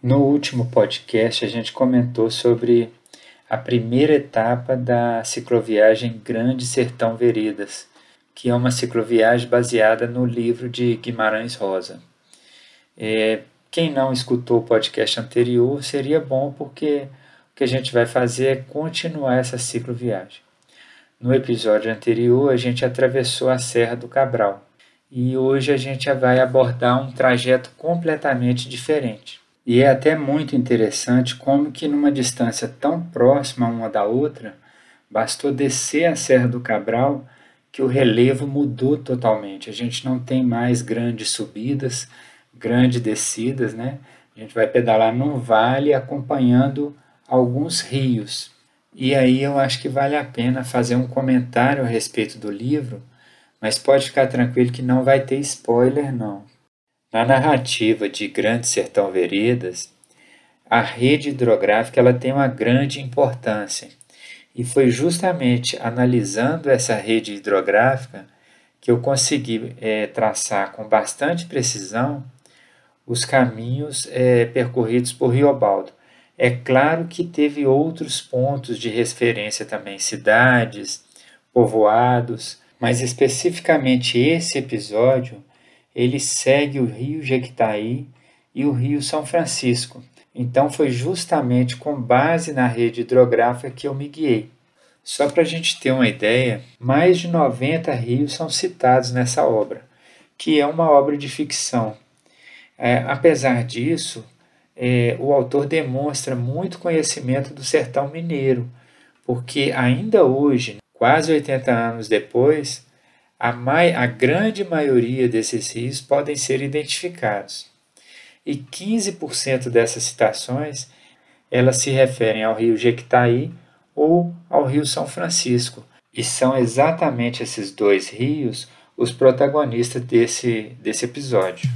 No último podcast, a gente comentou sobre a primeira etapa da cicloviagem Grande Sertão Veredas, que é uma cicloviagem baseada no livro de Guimarães Rosa. É, quem não escutou o podcast anterior, seria bom porque o que a gente vai fazer é continuar essa cicloviagem. No episódio anterior, a gente atravessou a Serra do Cabral e hoje a gente vai abordar um trajeto completamente diferente. E é até muito interessante como que numa distância tão próxima uma da outra, bastou descer a Serra do Cabral que o relevo mudou totalmente. A gente não tem mais grandes subidas, grandes descidas, né? A gente vai pedalar num vale acompanhando alguns rios. E aí eu acho que vale a pena fazer um comentário a respeito do livro, mas pode ficar tranquilo que não vai ter spoiler não. Na narrativa de Grande Sertão Veredas, a rede hidrográfica ela tem uma grande importância. E foi justamente analisando essa rede hidrográfica que eu consegui é, traçar com bastante precisão os caminhos é, percorridos por Riobaldo. É claro que teve outros pontos de referência também, cidades, povoados, mas especificamente esse episódio ele segue o rio Jequitaí e o rio São Francisco. Então foi justamente com base na rede hidrográfica que eu me guiei. Só para a gente ter uma ideia, mais de 90 rios são citados nessa obra, que é uma obra de ficção. É, apesar disso, é, o autor demonstra muito conhecimento do sertão mineiro, porque ainda hoje, quase 80 anos depois, a, mai, a grande maioria desses rios podem ser identificados. E 15% dessas citações elas se referem ao rio Jequitaí ou ao rio São Francisco, e são exatamente esses dois rios os protagonistas desse, desse episódio.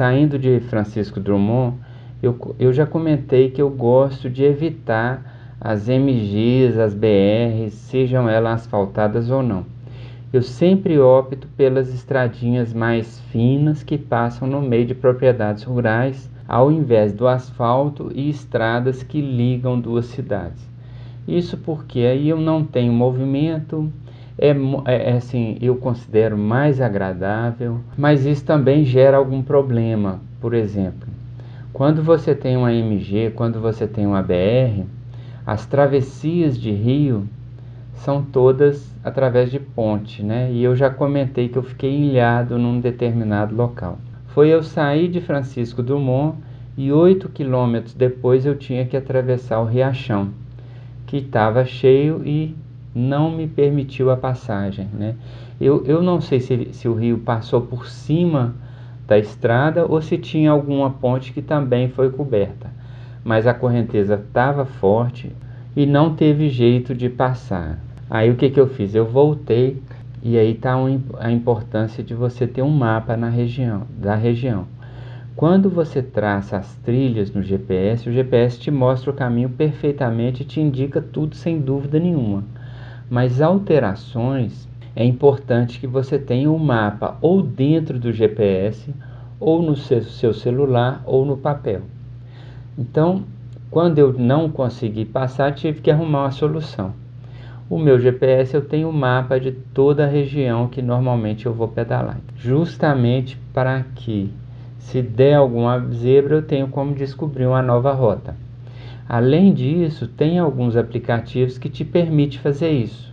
Saindo de Francisco Drummond, eu, eu já comentei que eu gosto de evitar as MGs, as BRs, sejam elas asfaltadas ou não. Eu sempre opto pelas estradinhas mais finas que passam no meio de propriedades rurais, ao invés do asfalto e estradas que ligam duas cidades. Isso porque aí eu não tenho movimento, é, é, é, assim, eu considero mais agradável, mas isso também gera algum problema. Por exemplo, quando você tem uma MG, quando você tem uma BR, as travessias de rio são todas através de ponte, né? E eu já comentei que eu fiquei ilhado num determinado local. Foi eu sair de Francisco Dumont e oito quilômetros depois eu tinha que atravessar o Riachão, que estava cheio e não me permitiu a passagem. Né? Eu, eu não sei se, se o rio passou por cima da estrada ou se tinha alguma ponte que também foi coberta, mas a correnteza estava forte e não teve jeito de passar. Aí o que, que eu fiz? Eu voltei e aí está a importância de você ter um mapa na região, da região. Quando você traça as trilhas no GPS, o GPS te mostra o caminho perfeitamente e te indica tudo sem dúvida nenhuma. Mas alterações é importante que você tenha um mapa ou dentro do GPS, ou no seu celular, ou no papel. Então, quando eu não consegui passar, tive que arrumar uma solução. O meu GPS eu tenho um mapa de toda a região que normalmente eu vou pedalar, justamente para que se der alguma zebra eu tenho como descobrir uma nova rota. Além disso, tem alguns aplicativos que te permitem fazer isso.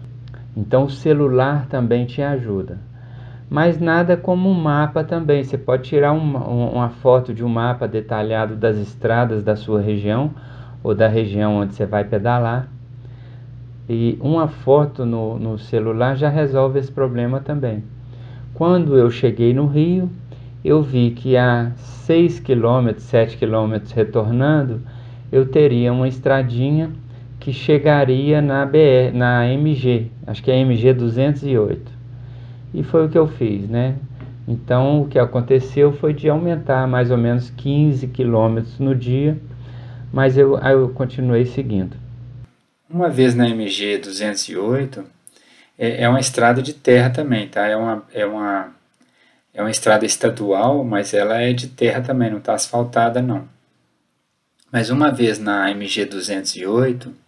Então o celular também te ajuda. Mas nada como um mapa também. Você pode tirar uma, uma foto de um mapa detalhado das estradas da sua região ou da região onde você vai pedalar. E uma foto no, no celular já resolve esse problema também. Quando eu cheguei no Rio, eu vi que a 6 km, 7 km retornando, eu teria uma estradinha que chegaria na BR, na MG, acho que é MG 208. E foi o que eu fiz, né? Então, o que aconteceu foi de aumentar mais ou menos 15 quilômetros no dia, mas eu, eu continuei seguindo. Uma vez na MG 208, é, é uma estrada de terra também, tá? É uma, é, uma, é uma estrada estadual, mas ela é de terra também, não está asfaltada não. Mas uma vez na MG 208,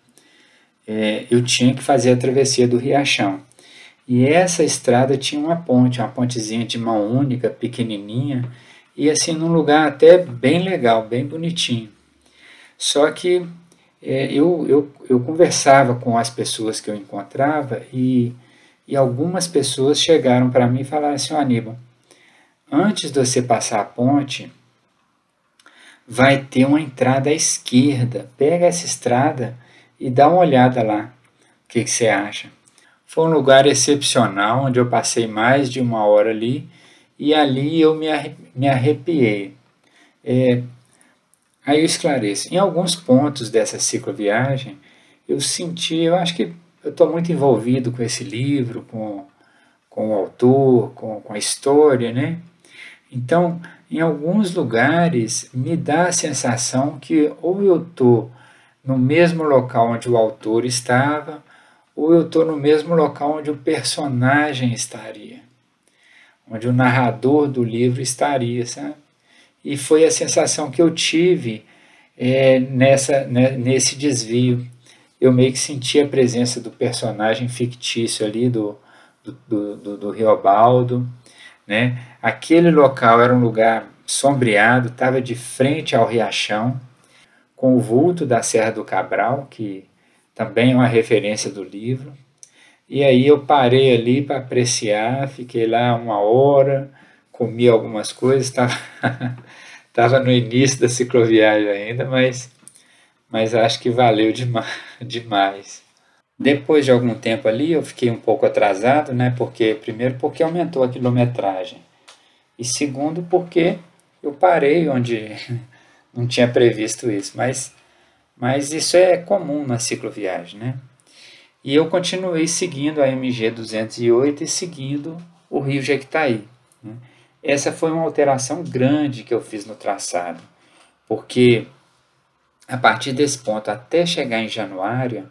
é, eu tinha que fazer a travessia do Riachão. E essa estrada tinha uma ponte, uma pontezinha de mão única, pequenininha, e assim num lugar até bem legal, bem bonitinho. Só que é, eu, eu, eu conversava com as pessoas que eu encontrava e, e algumas pessoas chegaram para mim e falaram assim, oh, Aníbal, antes de você passar a ponte, vai ter uma entrada à esquerda. Pega essa estrada e dá uma olhada lá. O que, que você acha? Foi um lugar excepcional, onde eu passei mais de uma hora ali, e ali eu me, me arrepiei. É, aí eu esclareço. Em alguns pontos dessa cicloviagem, eu senti, eu acho que eu estou muito envolvido com esse livro, com, com o autor, com, com a história, né? Então, em alguns lugares, me dá a sensação que ou eu estou no mesmo local onde o autor estava, ou eu estou no mesmo local onde o personagem estaria, onde o narrador do livro estaria, sabe? E foi a sensação que eu tive é, nessa, né, nesse desvio. Eu meio que senti a presença do personagem fictício ali, do, do, do, do, do Riobaldo. Né? Aquele local era um lugar sombreado, estava de frente ao riachão, com o vulto da Serra do Cabral, que também uma referência do livro. E aí eu parei ali para apreciar, fiquei lá uma hora, comi algumas coisas, estava tava no início da cicloviagem ainda, mas, mas acho que valeu demais. Depois de algum tempo ali, eu fiquei um pouco atrasado, né? Porque primeiro porque aumentou a quilometragem e segundo porque eu parei onde não tinha previsto isso, mas mas isso é comum na cicloviagem, né? E eu continuei seguindo a MG 208 e seguindo o Rio Jequitaí. Né? Essa foi uma alteração grande que eu fiz no traçado, porque a partir desse ponto até chegar em Januária,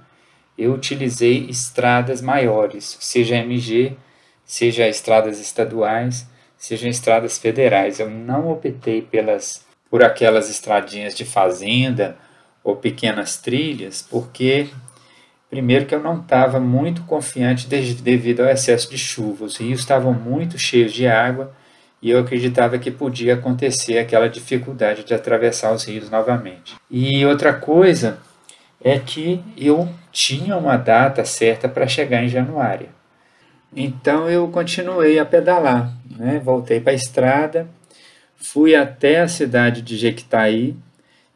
eu utilizei estradas maiores, seja MG, seja estradas estaduais, seja estradas federais. Eu não optei pelas por aquelas estradinhas de fazenda ou pequenas trilhas, porque primeiro que eu não estava muito confiante devido ao excesso de chuva. Os rios estavam muito cheios de água e eu acreditava que podia acontecer aquela dificuldade de atravessar os rios novamente. E outra coisa é que eu tinha uma data certa para chegar em Januária. Então eu continuei a pedalar, né? voltei para a estrada, fui até a cidade de Jequitaí,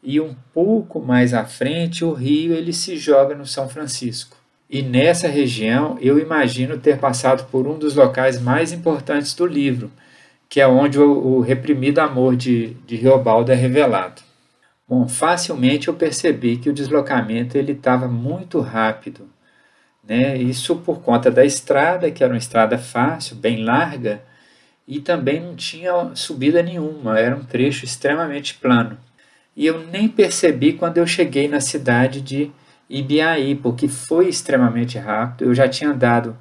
e um pouco mais à frente o rio ele se joga no São Francisco. E nessa região eu imagino ter passado por um dos locais mais importantes do livro, que é onde o, o reprimido amor de, de Riobaldo é revelado. Bom, facilmente eu percebi que o deslocamento ele estava muito rápido, né? Isso por conta da estrada, que era uma estrada fácil, bem larga, e também não tinha subida nenhuma, era um trecho extremamente plano. E eu nem percebi quando eu cheguei na cidade de Ibiaí, porque foi extremamente rápido. Eu já tinha andado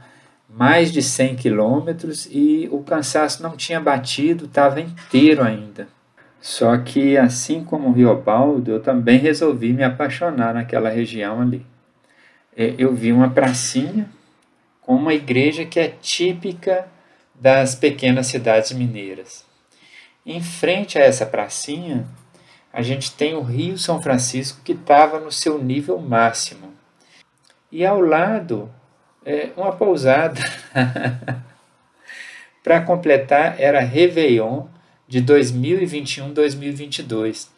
mais de 100 quilômetros e o cansaço não tinha batido, estava inteiro ainda. Só que, assim como o Riobaldo, eu também resolvi me apaixonar naquela região ali. É, eu vi uma pracinha com uma igreja que é típica das pequenas cidades mineiras. Em frente a essa pracinha a gente tem o Rio São Francisco que estava no seu nível máximo. E ao lado, é, uma pousada. Para completar, era Réveillon de 2021-2022.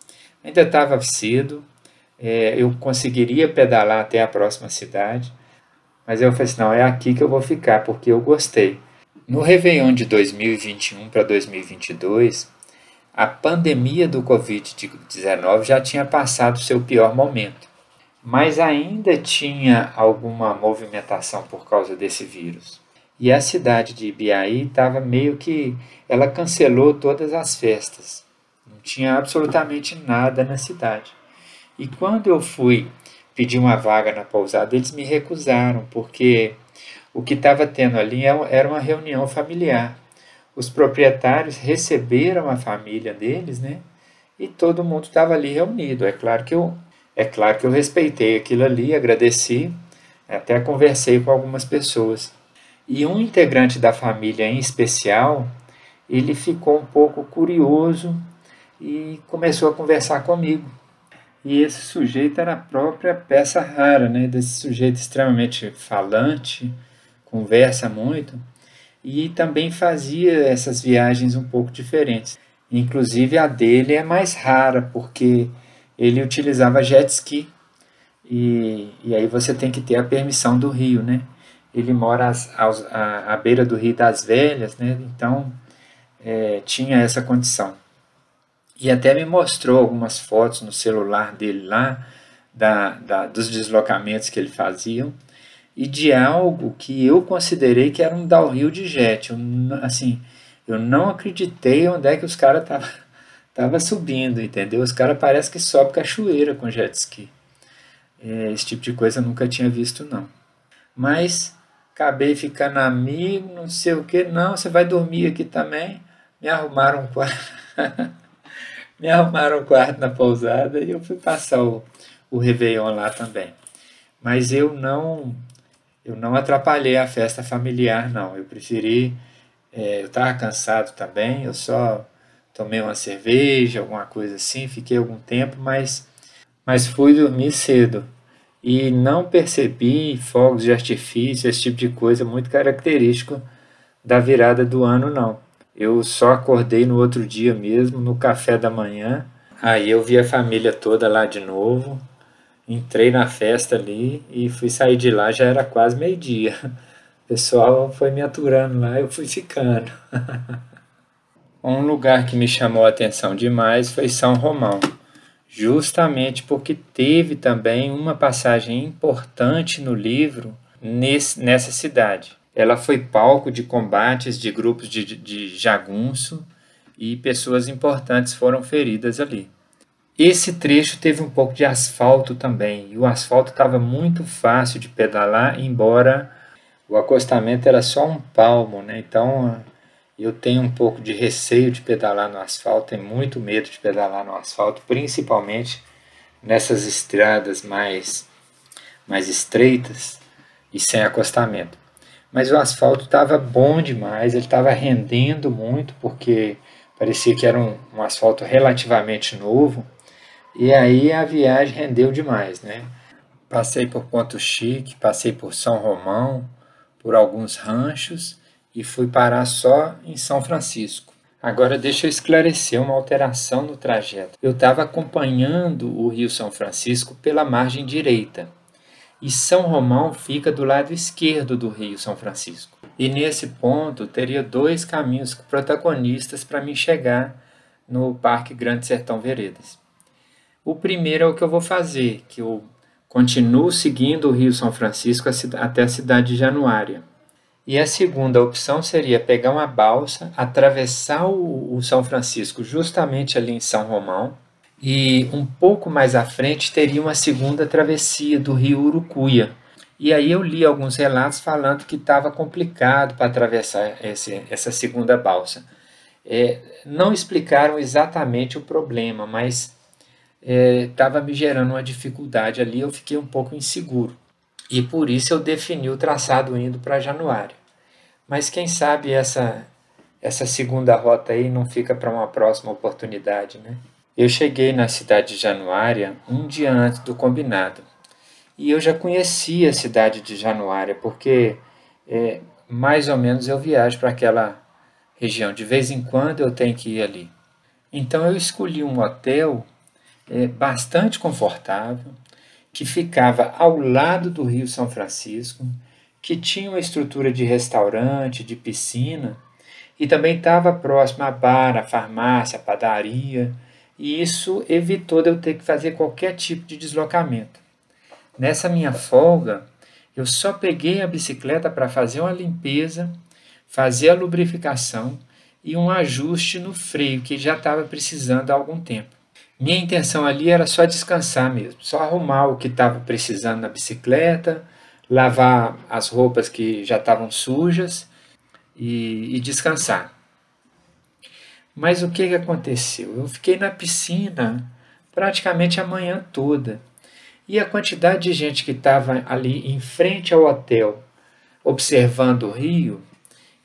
Ainda estava cedo, é, eu conseguiria pedalar até a próxima cidade, mas eu falei assim: não, é aqui que eu vou ficar, porque eu gostei. No Réveillon de 2021 para 2022, a pandemia do Covid-19 já tinha passado seu pior momento, mas ainda tinha alguma movimentação por causa desse vírus. E a cidade de Ibiaí estava meio que. Ela cancelou todas as festas. Não tinha absolutamente nada na cidade. E quando eu fui pedir uma vaga na pousada, eles me recusaram, porque o que estava tendo ali é era uma reunião familiar. Os proprietários receberam a família deles, né? E todo mundo estava ali reunido. É claro que eu, é claro que eu respeitei aquilo ali, agradeci, até conversei com algumas pessoas. E um integrante da família em especial, ele ficou um pouco curioso e começou a conversar comigo. E esse sujeito era a própria peça rara, né? Desse sujeito extremamente falante, conversa muito e também fazia essas viagens um pouco diferentes. Inclusive a dele é mais rara porque ele utilizava jet ski e, e aí você tem que ter a permissão do rio, né? ele mora à, à beira do Rio das Velhas, né? então é, tinha essa condição. E até me mostrou algumas fotos no celular dele lá, da, da, dos deslocamentos que ele fazia, e de algo que eu considerei que era um downhill de jet. Eu, assim, eu não acreditei onde é que os caras estavam tava subindo, entendeu? Os caras parecem que sobem cachoeira com jet ski. É, esse tipo de coisa eu nunca tinha visto, não. Mas acabei ficando amigo, não sei o que, não, você vai dormir aqui também. Me arrumaram um quarto. me arrumaram um quarto na pousada e eu fui passar o, o Réveillon lá também. Mas eu não eu não atrapalhei a festa familiar, não. Eu preferi. É, eu estava cansado também, eu só tomei uma cerveja, alguma coisa assim, fiquei algum tempo, mas, mas fui dormir cedo e não percebi fogos de artifício, esse tipo de coisa muito característico da virada do ano, não. Eu só acordei no outro dia mesmo, no café da manhã. Aí eu vi a família toda lá de novo. Entrei na festa ali e fui sair de lá, já era quase meio-dia. O pessoal foi me aturando lá, eu fui ficando. um lugar que me chamou a atenção demais foi São Romão justamente porque teve também uma passagem importante no livro nesse, nessa cidade. Ela foi palco de combates de grupos de, de jagunço e pessoas importantes foram feridas ali. Esse trecho teve um pouco de asfalto também, e o asfalto estava muito fácil de pedalar, embora o acostamento era só um palmo, né? Então eu tenho um pouco de receio de pedalar no asfalto, tenho muito medo de pedalar no asfalto, principalmente nessas estradas mais, mais estreitas e sem acostamento. Mas o asfalto estava bom demais, ele estava rendendo muito, porque parecia que era um, um asfalto relativamente novo, e aí a viagem rendeu demais, né? Passei por Ponto Chique, passei por São Romão, por alguns ranchos, e fui parar só em São Francisco. Agora deixa eu esclarecer uma alteração no trajeto. Eu estava acompanhando o Rio São Francisco pela margem direita e São Romão fica do lado esquerdo do Rio São Francisco. E nesse ponto teria dois caminhos protagonistas para me chegar no Parque Grande Sertão Veredas. O primeiro é o que eu vou fazer, que eu continuo seguindo o Rio São Francisco até a cidade de Januária e a segunda opção seria pegar uma balsa, atravessar o, São Francisco justamente ali em São Romão, e um pouco mais à frente teria uma segunda travessia do rio Urucuia. E aí eu li alguns relatos falando que estava complicado para atravessar esse, essa segunda balsa. É, não explicaram exatamente o problema, mas estava é, me gerando uma dificuldade ali, eu fiquei um pouco inseguro. E por isso eu defini o traçado indo para Januário. Mas quem sabe essa essa segunda rota aí não fica para uma próxima oportunidade, né? Eu cheguei na cidade de Januária um dia antes do combinado. E eu já conhecia a cidade de Januária, porque é, mais ou menos eu viajo para aquela região. De vez em quando eu tenho que ir ali. Então eu escolhi um hotel é, bastante confortável, que ficava ao lado do Rio São Francisco, que tinha uma estrutura de restaurante, de piscina, e também estava próximo a bar, a farmácia, a padaria, e isso evitou de eu ter que fazer qualquer tipo de deslocamento. Nessa minha folga, Eu só peguei a bicicleta para fazer uma limpeza, fazer a lubrificação e um ajuste no freio que já estava precisando há algum tempo. Minha intenção ali era só descansar mesmo, só arrumar o que estava precisando na bicicleta, lavar as roupas que já estavam sujas e, e descansar. Mas o que, que aconteceu? Eu fiquei na piscina praticamente a manhã toda. E a quantidade de gente que estava ali em frente ao hotel, observando o rio,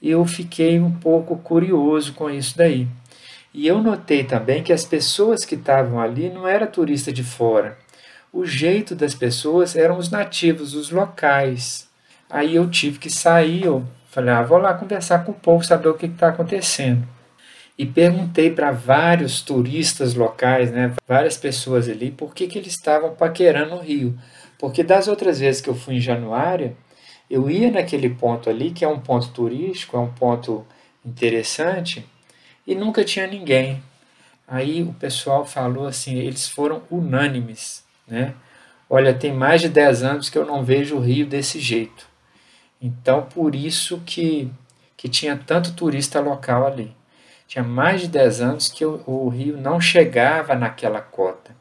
eu fiquei um pouco curioso com isso daí. E eu notei também que as pessoas que estavam ali não eram turistas de fora. O jeito das pessoas eram os nativos, os locais. Aí eu tive que sair, eu falei, ah, vou lá conversar com o povo, saber o que está acontecendo. E perguntei para vários turistas locais, né, várias pessoas ali, por que, que eles estavam paquerando o rio. Porque das outras vezes que eu fui em Januária, eu ia naquele ponto ali, que é um ponto turístico, é um ponto interessante, e nunca tinha ninguém. Aí o pessoal falou assim, eles foram unânimes, né? Olha, tem mais de 10 anos que eu não vejo o Rio desse jeito. Então, por isso que, que tinha tanto turista local ali. Tinha mais de 10 anos que o, o rio não chegava naquela cota.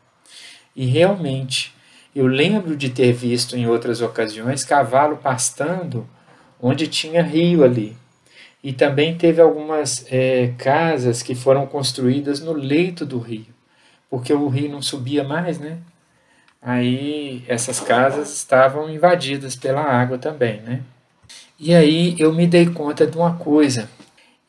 E realmente, eu lembro de ter visto em outras ocasiões cavalo pastando onde tinha rio ali. E também teve algumas é, casas que foram construídas no leito do rio, porque o rio não subia mais, né? Aí essas casas estavam invadidas pela água também, né? E aí eu me dei conta de uma coisa,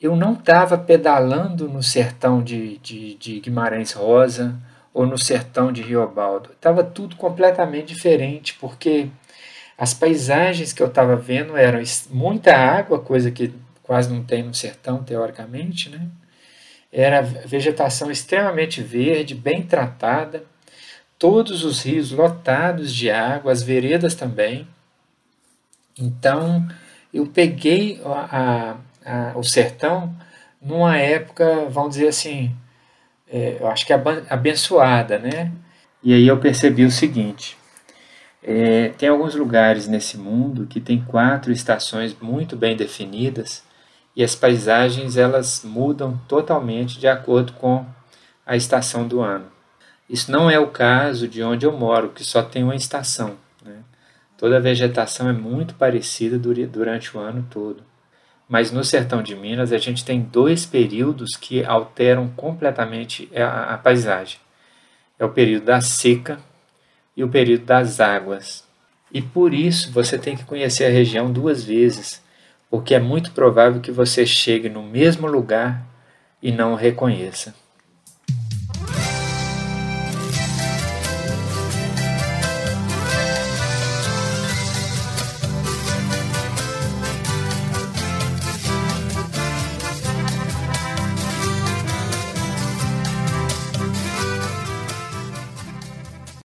eu não estava pedalando no sertão de, de, de, Guimarães Rosa ou no sertão de Riobaldo. Estava tudo completamente diferente, porque as paisagens que eu estava vendo eram muita água, coisa que quase não tem no sertão, teoricamente, né? Era vegetação extremamente verde, bem tratada, todos os rios lotados de água, as veredas também. Então, eu peguei a, a, o sertão numa época, vamos dizer assim, é, eu acho que abençoada, né? E aí eu percebi o seguinte: é, tem alguns lugares nesse mundo que tem quatro estações muito bem definidas e as paisagens elas mudam totalmente de acordo com a estação do ano. Isso não é o caso de onde eu moro, que só tem uma estação. Né? Toda a vegetação é muito parecida durante o ano todo. Mas no sertão de Minas a gente tem dois períodos que alteram completamente a, a paisagem. É o período da seca e o período das águas. E por isso você tem que conhecer a região duas vezes, porque é muito provável que você chegue no mesmo lugar e não o reconheça.